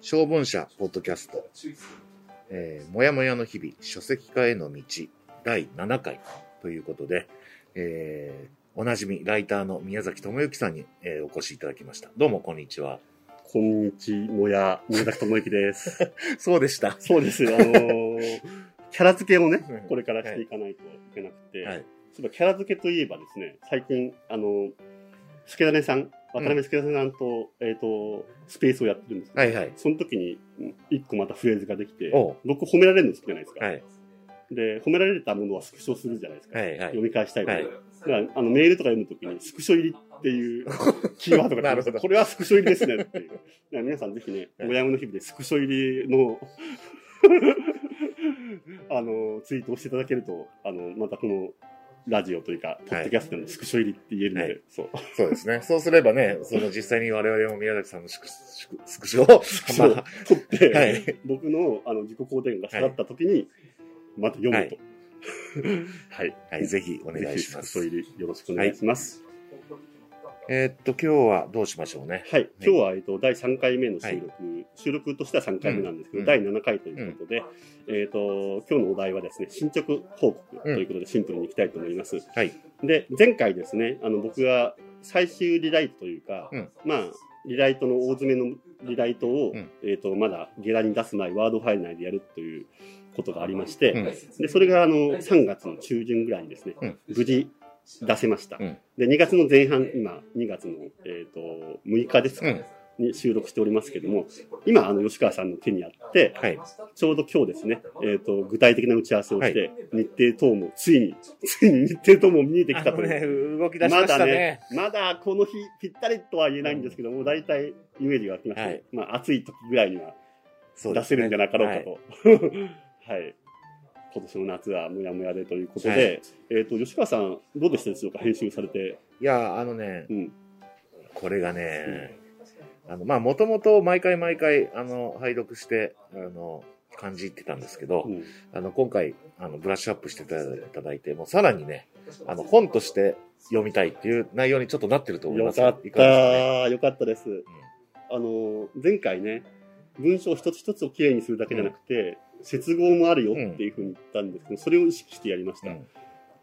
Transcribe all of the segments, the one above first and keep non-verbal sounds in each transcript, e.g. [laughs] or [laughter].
小文社ポッドキャスト、えー、もやもやの日々、書籍化への道、第7回ということで、えー、おなじみ、ライターの宮崎智之さんに、えー、お越しいただきました。どうも、こんにちは。こんにちもや、宮崎智之です。[laughs] そうでした。そうです。あのーキャラ付けをねうん、これからしていかないといけなくて、はい。そういえばキャラ付けといえばですね、最近、あのー、助種さん、渡辺助種さんと、えっ、と、スペースをやってるんですけど、はいはい。その時に、うん一個またフレーズができておう、僕褒められるの好きじゃないですか。はい。で、褒められたものはスクショするじゃないですか。はいはい読。み返したいので。はいだから、あの、メールとか読むときに、スクショ入りっていう [laughs] キーワードがなるほど出てこれはスクショ入りですねっていう。[laughs] だから皆さんぜひね、はいおやむの日々でスクショ入りの、[laughs] あの、ツイートをしていただけると、あの、またこの、ラジオというか、ポッドキャストのスクショ入りって言えるので、はいそう。そうですね。そうすればね、その実際に我々も宮崎さんのスクスクスクショを、まあ、取って、はい僕のあの自己肯定感が下がったときに、また読むと。はい。はい、ぜひお願いしますスクショ。入りよろしくお願いします。えーっと、今日はどうしましょうね。はい、今日は、えっと、第3回目の収録、収録としては3回目なんですけど、うん。第7回ということで、えっと、今日のお題はですね、進捗報告ということでシンプルにいきたいと思います。はい。で、前回ですね、あの、僕が最終リライトというか、うん。まあ、リライトの大詰めのリライトを、うん。えっと、まだゲラに出す前、ワードファイル内でやるということがありまして、うん。で、それがあの、3月の中旬ぐらいにですね、うん。無事出せました。うんで、2月の前半、今、2月の、えっ、と、6日ですか、うん。に収録しておりますけども、今、あの、吉川さんの手にあって、はい。ちょうど今日ですね、えっ、と、具体的な打ち合わせをして、日程等も、ついに、[laughs] ついに日程等も見えてきたという。ね、動き出しましたねだね。、まだこの日ぴったりとは言えないんですけども、大体イメージが湧きまして、はいまあ暑い時ぐらいには出せるんじゃなかろうかと。はい。[laughs] 今年の夏はもやもやでということで、はいえっ、と、吉川さん、どうでしたでしょうか？編集されて。いや、あのね、うん。これがね、あの、まあ、もともと毎回毎回、あの、拝読して、あの、感じてたんですけど、うん。あの、今回、あの、ブラッシュアップしていただいて、もうさらにね、あの、本として読みたいっていう内容にちょっとなってると思いますよかっいかがですかね？た。よかったです。あの、前回ね、文章一つ一つをきれいにするだけじゃなくて、接合もあるよっていうふうに言ったんですけど、それを意識してやりました。うん。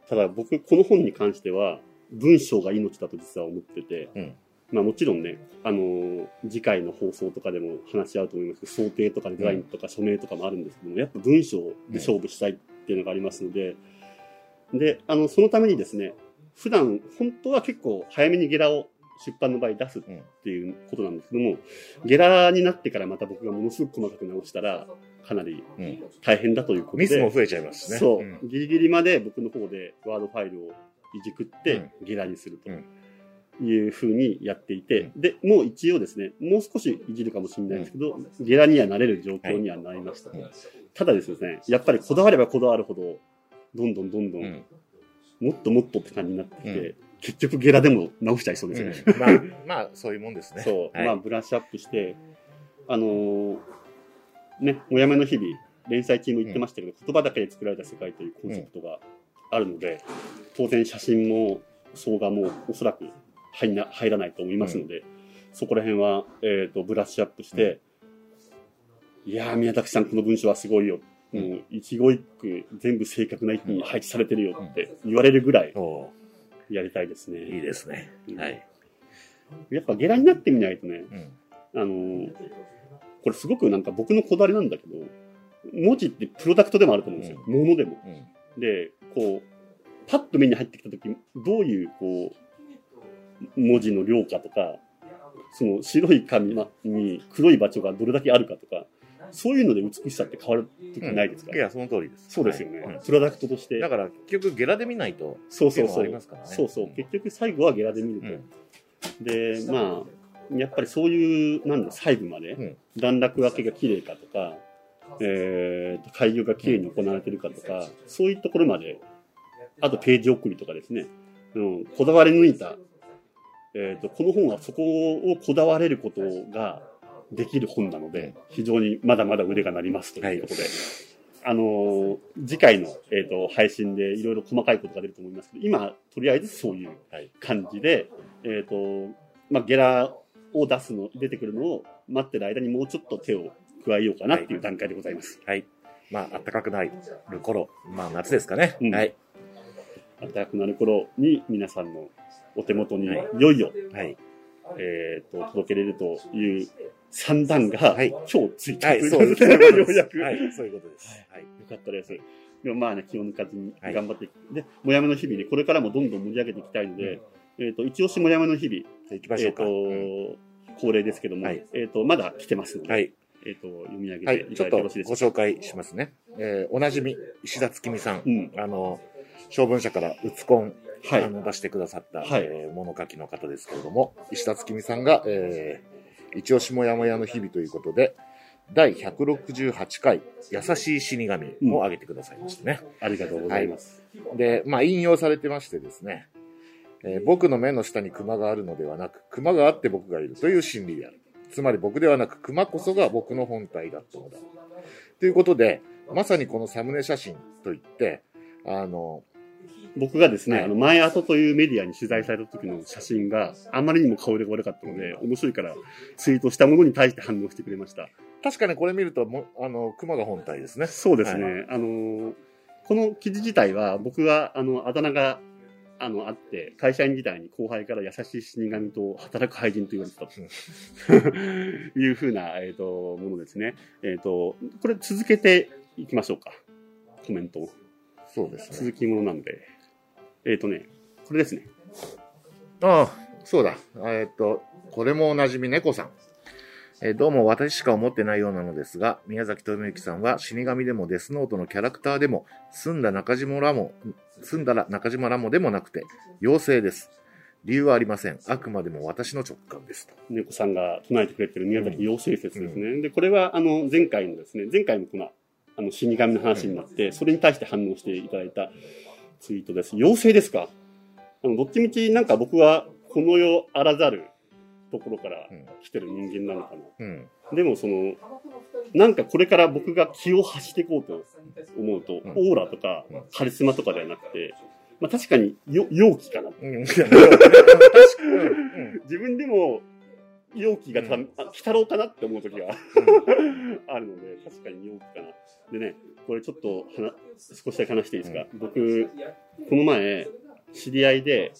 ただ僕、この本に関しては、文章が命だと実は思ってて、うん。まあもちろんね、あのー次回の放送とかでも話し合うと思いますけど、想定とかデザインとか署名とかもあるんですけども、やっぱ文章で勝負したいっていうのがありますので、で、あの、そのためにですね、普段、本当は結構早めにゲラを出版の場合出すっていうことなんですけども、ゲラになってからまた僕がものすごく細かく直したら、かなりうん。大変だということで、ミスも増えちゃいますしね。そう、ん。ギリギリまで僕の方でワードファイルをいじくってゲラにするというふうにやっていて、で、もう一応ですね、もう少しいじるかもしれないですけど、ゲラにはなれる状況にはなりました。はいただですね、やっぱりこだわればこだわるほど、どんどんどんどん、うん。もっともっとって感じになってきて、うん。結局ゲラでも直しちゃいそうですよね。うん。まあ、まあ、そういうもんですね。そう、はい。まあ、ブラッシュアップして、あのーね、もやめの日々、連載中も言ってましたけど、言葉だけで作られた世界というコンセプトがあるので、当然写真も、総画もおそらく入んな入らないと思いますので、そこら辺は、えっ、と、ブラッシュアップして、いやー、宮崎さん、この文章はすごいよ。もう、一語一句、全部正確な位置に配置されてるよって言われるぐらいおやりたいですね。いいですね。はい。やっぱゲラになってみないとね、うんあのーこれすごくなんか僕のこだわりなんだけど、文字ってプロダクトでもあると思うんですよ。ものでも。うんで、こう、パッと目に入ってきたとき、どういう、こう、文字の量かとか、その白い紙に黒い場所がどれだけあるかとか、そういうので美しさって変わるときないですか、いや、その通りです。そうですよね、はいプロダクトとして。だから、結局、ゲラで見ないと、そうそうそうっていうのはありますからねそうそう。結局最後はゲラで見ると。うんで、まあ、やっぱりそういう、なんだ、細部まで、うん。段落分けが綺麗かとか、えーと、開業が綺麗に行われてるかとか、そういうところまで、あとページ送りとかですね、うん、こだわり抜いた、えーと、この本はそこをこだわれることができる本なので、非常にまだまだ腕が鳴りますということで、あのー次回の、えー、と配信でいろいろ細かいことが出ると思いますけど、今、とりあえずそういうはい。感じで、えっ、と、まあ、ゲラを出すの、出てくるのを待ってる間にもうちょっと手を加えようかなっていう段階でございます。はい。まあ、暖かくなる頃、まあ、夏ですかね。うんはい。暖かくなる頃に皆さんのお手元にはいいよいよ、はい。えっ、と、届けれるという算段が、はい今日ついたはい、といそうです。ことで、ようやく。はい、そういうことです。はい。よかったです。でもまあね、気を抜かずにはい頑張っていく。で、もやめの日々ね、これからもどんどん盛り上げていきたいので、えっ、と、一押しもやめの日々、じゃあ行きましょうか。うんと、恒例ですけども、はいえっ、と、まだ来てますので、はい。えっ、と、読み上げはい。ていちょっとごただいてよろしいですか？紹介しますね。えーおなじみ、石田月美さん。うん。あの、小文社からうつこん、はいあの出してくださった、はいえー物書きの方ですけれども、石田月美さんが、えー、一押しもやもやの日々ということで、第168回、優しい死神を挙げてくださいましてね。ありがとうございます。で、まあ、引用されてましてですね、えー僕の目の下に熊があるのではなく、熊があって僕がいるという心理である。つまり僕ではなく、熊こそが僕の本体だったのだ。ということで、まさにこのサムネ写真といって、あの、僕がですね、はいあの、前後というメディアに取材された時の写真があまりにも顔色が悪かったので、面白いからツイートしたものに対して反応してくれました。確かにこれ見るとも、あの、熊が本体ですね。そうですね。はあのーこの記事自体は僕が、あの、あだ名が、あの、あって、会社員時代に後輩から優しい死神と働く廃人と言われてたと [laughs] いうふうな、えっ、と、ものですね。えっ、と、これ続けていきましょうか。コメントを。そうですね。続きものなんで。えっ、とね、これですね。ああ、そうだ。えーっと、これもおなじみ猫さん。えーどうも私しか思ってないようなのですが、宮崎智之さんは死神でもデスノートのキャラクターでも、澄んだ中島ラモ、澄んだら中島ラモでもなくて、妖精です。理由はありません。あくまでも私の直感ですと。猫さんが唱えてくれてる宮崎妖精説ですね。で、これは、あの、前回のですね、前回もこの、あの、死神の話になって、それに対して反応していただいたツイートです。妖精ですか？あの、どっちみちなんか僕は、この世あらざるところからうん来てる人間なのかな。うん。でもその、なんかこれから僕が気を発していこうと思うと、うんオーラとかうんカリスマとかではなくて、まあ確かによ陽気かな。うん。確か自分でも陽気がた、うんあ、鬼太郎かなって思う時が [laughs] あるので、確かに陽気かな。でね、これちょっと話少しだけ話していいですか、僕、この前、知り合いで、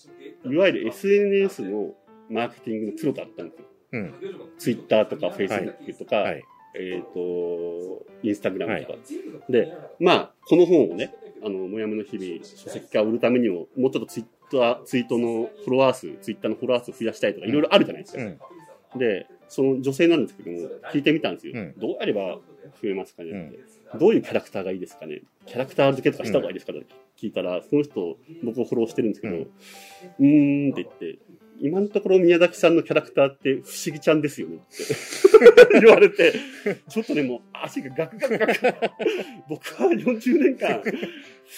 いわゆる SNS のマーケティングのプロだったんですよ。うん。ツイッターとかフェイスブックとか、はい。えっ、と、インスタグラムとか。で、まあ、この本をね、あの、もやめの日々、書籍化を売るためにも、もうちょっとツイッター、ツイートのフォロワー数、ツイッターのフォロワー数を増やしたいとか、いろいろあるじゃないですか。うん。で、その女性なんですけども、聞いてみたんですよ。うんどうやれば増えますかねって、どういうキャラクターがいいですかねキャラクター付けとかした方がいいですかって聞いたら、その人、僕をフォローしてるんですけど、ううんーんって言って、今のところ宮崎さんのキャラクターって不思議ちゃんですよねって [laughs] 言われて、ちょっとね、もう足がガクガクガク。僕は40年間、不思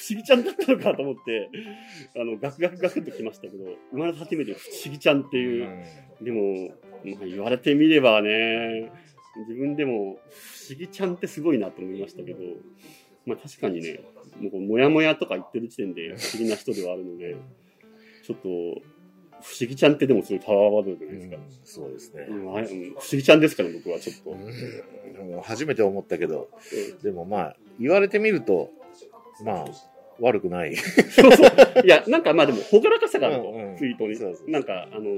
議ちゃんだったのかと思って、あの、ガクガクガクってきましたけど、生まれて初めて不思議ちゃんっていう、でも、まあ、言われてみればね、自分でも不思議ちゃんってすごいなと思いましたけど、まあ確かにね、もうもやもやとか言ってる時点で不思議な人ではあるので、ちょっと、不思議ちゃんってでもすごいパワーワードじゃないですか。そうですねう。ん不思議ちゃんですから、僕はちょっと。うん初めて思ったけど、でもまあ、言われてみると、まあ、悪くない。そうそう。いや、なんかまあでも、ほがらかさがあると、うんうんツイートにそうそう。なんか、あの、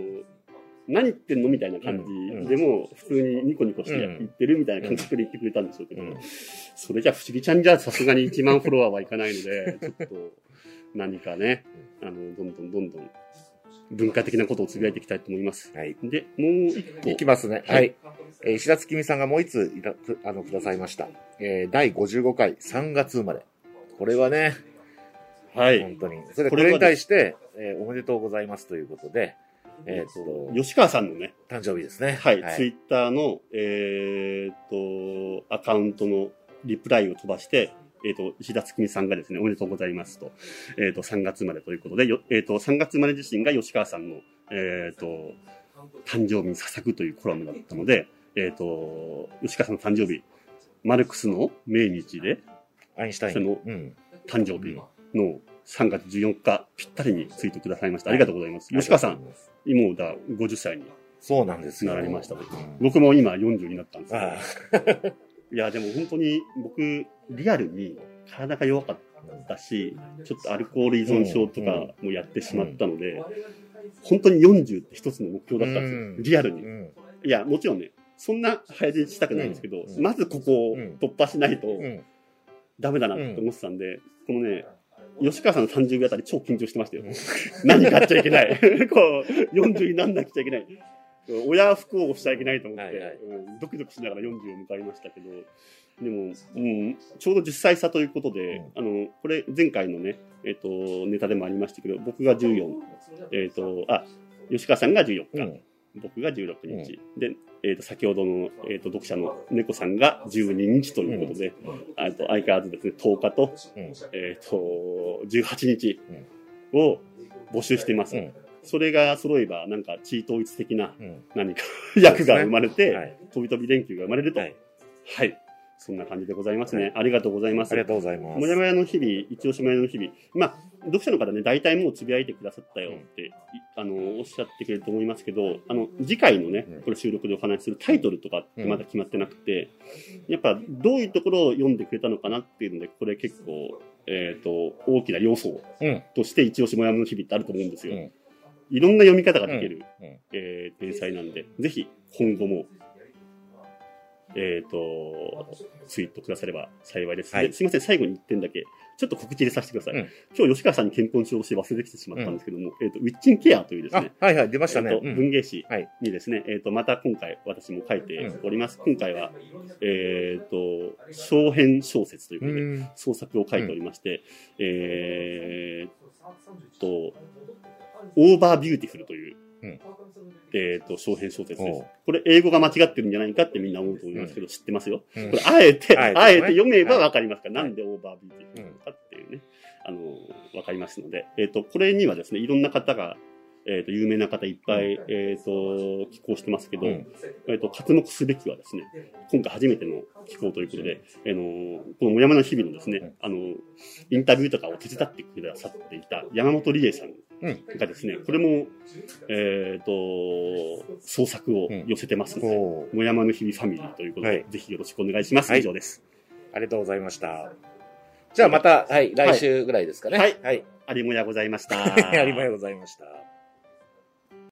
何言ってんのみたいな感うんじでも、普通にニコニコしてうん言ってるみたいな感覚で言ってくれたんでしょうけど、うんそれじゃ不思議ちゃんじゃさすがに1万フォロワーはいかないので、ちょっと何かね、あの、どんどんどんどん文化的なことをつぶやいていきたいと思います。はい。で、もう一個。いきますね。ははいい。えー石田月美さんがもう一ついたくあのくださいました。えー第55回3月生まれ。これはね、はい。本当に。それでこれに対して、えーおめでとうございますということで、えっ、と、吉川さんのね、誕生日ですね。はい、ツイッターの、えーっと、アカウントのリプライを飛ばして、えーっと、石田月美さんがですね、おめでとうございますと、えーっと、3月生まれということで、よえーっと、3月生まれ自身が吉川さんの、えーっと、誕生日に捧ぐというコラムだったので、えーっと、吉川さんの誕生日、マルクスの命日でアインシュタイン。そのうん。誕生日の3月14日ぴったりにツイートくださいました。ありがとうございます。吉川さん、、もうだ、50歳にそうなんですよ。なりました僕も今40になったんですけど。あいや、でも本当に僕、リアルに体が弱かったし、ちょっとアルコール依存症とかもやってしまったので、本当に40って一つの目標だったんですよ。うんリアルに。うんいや、もちろんね、そんな早死にしたくないんですけど、うんまずここを突破しないとうんダメだなって思ってたんで、このね、吉川さんの30秒あたり超緊張してましたよ。うん何買っちゃいけない。[laughs] こう、40になんなくちゃいけない。親不幸をしちゃいけないと思って、はいはい。うんドキドキしながら40を迎えましたけど、でも、うん、ちょうど10歳差ということで、あの、これ前回のね、えっ、と、ネタでもありましたけど、僕が14、えっ、と、あ、吉川さんが14日、うん。僕が16日、で、えっ、と、先ほどの、えっ、と、読者の猫さんが12日ということで、あと相変わらずですね、10日と、うん。えっ、と、18日を募集しています。うんそれが揃えば、なんか、地位統一的なうん何か [laughs] 役が生まれて、はい飛び飛び連休が生まれると。ははいい。そんな感じでございますね。ありがとうございます。ありがとうございます。もやもやの日々、一押しもやの日々。まあ、読者の方ね、大体もうつぶやいてくださったよって、いあの、おっしゃってくれると思いますけど、あの、次回のねうん、これ収録でお話しするタイトルとかってまだ決まってなくて、やっぱどういうところを読んでくれたのかなっていうので、これ結構、えっ、と、大きな要素うん。として一押しもやの日々ってあると思うんですよ。うんいろんな読み方ができる、うんうんえー連載なんで、ぜひ今後も、えっ、と、ツイートくだされば幸いです。はいですいません、最後に1点だけ、ちょっと告知入れさせてください。うん今日吉川さんに健康しようとして忘れてきてしまったんですけども、えっ、と、ウィッチンケアというですあね、、はいはい、出ましたね。えっとうん文芸誌はいにですね、えっ、と、また今回私も書いております。今回は、えっ、と、小編小説ということで、うん創作を書いておりまして、えーっと、over beautiful という、うん。えーっと、掌編小説です。これ英語が間違ってるんじゃないかってみんな思うと思いますけど、知ってますよ？うん。これあえて、あえて読めばわかりますから、はい。なんで over beautiful かっていうね、あの、わかりますので、えーっと、これにはですね、いろんな方が、えーっと、有名な方いっぱい、えーっと、寄稿してますけど、うんえっと、刮目すべきはですね、今回初めての寄稿ということで、あの、このモヤモヤの日々のですね、あの、インタビューとかを手伝ってくださっていた山本理恵さんがですね、これも、えっ、と、創作を寄せてますので、もやまの日々ファミリーということで、はいぜひよろしくお願いします。はい以上です。ありがとうございました。じゃあまた、はい、来週ぐらいですかね。はいはい。ありもやございました。[laughs] ありがとうございました。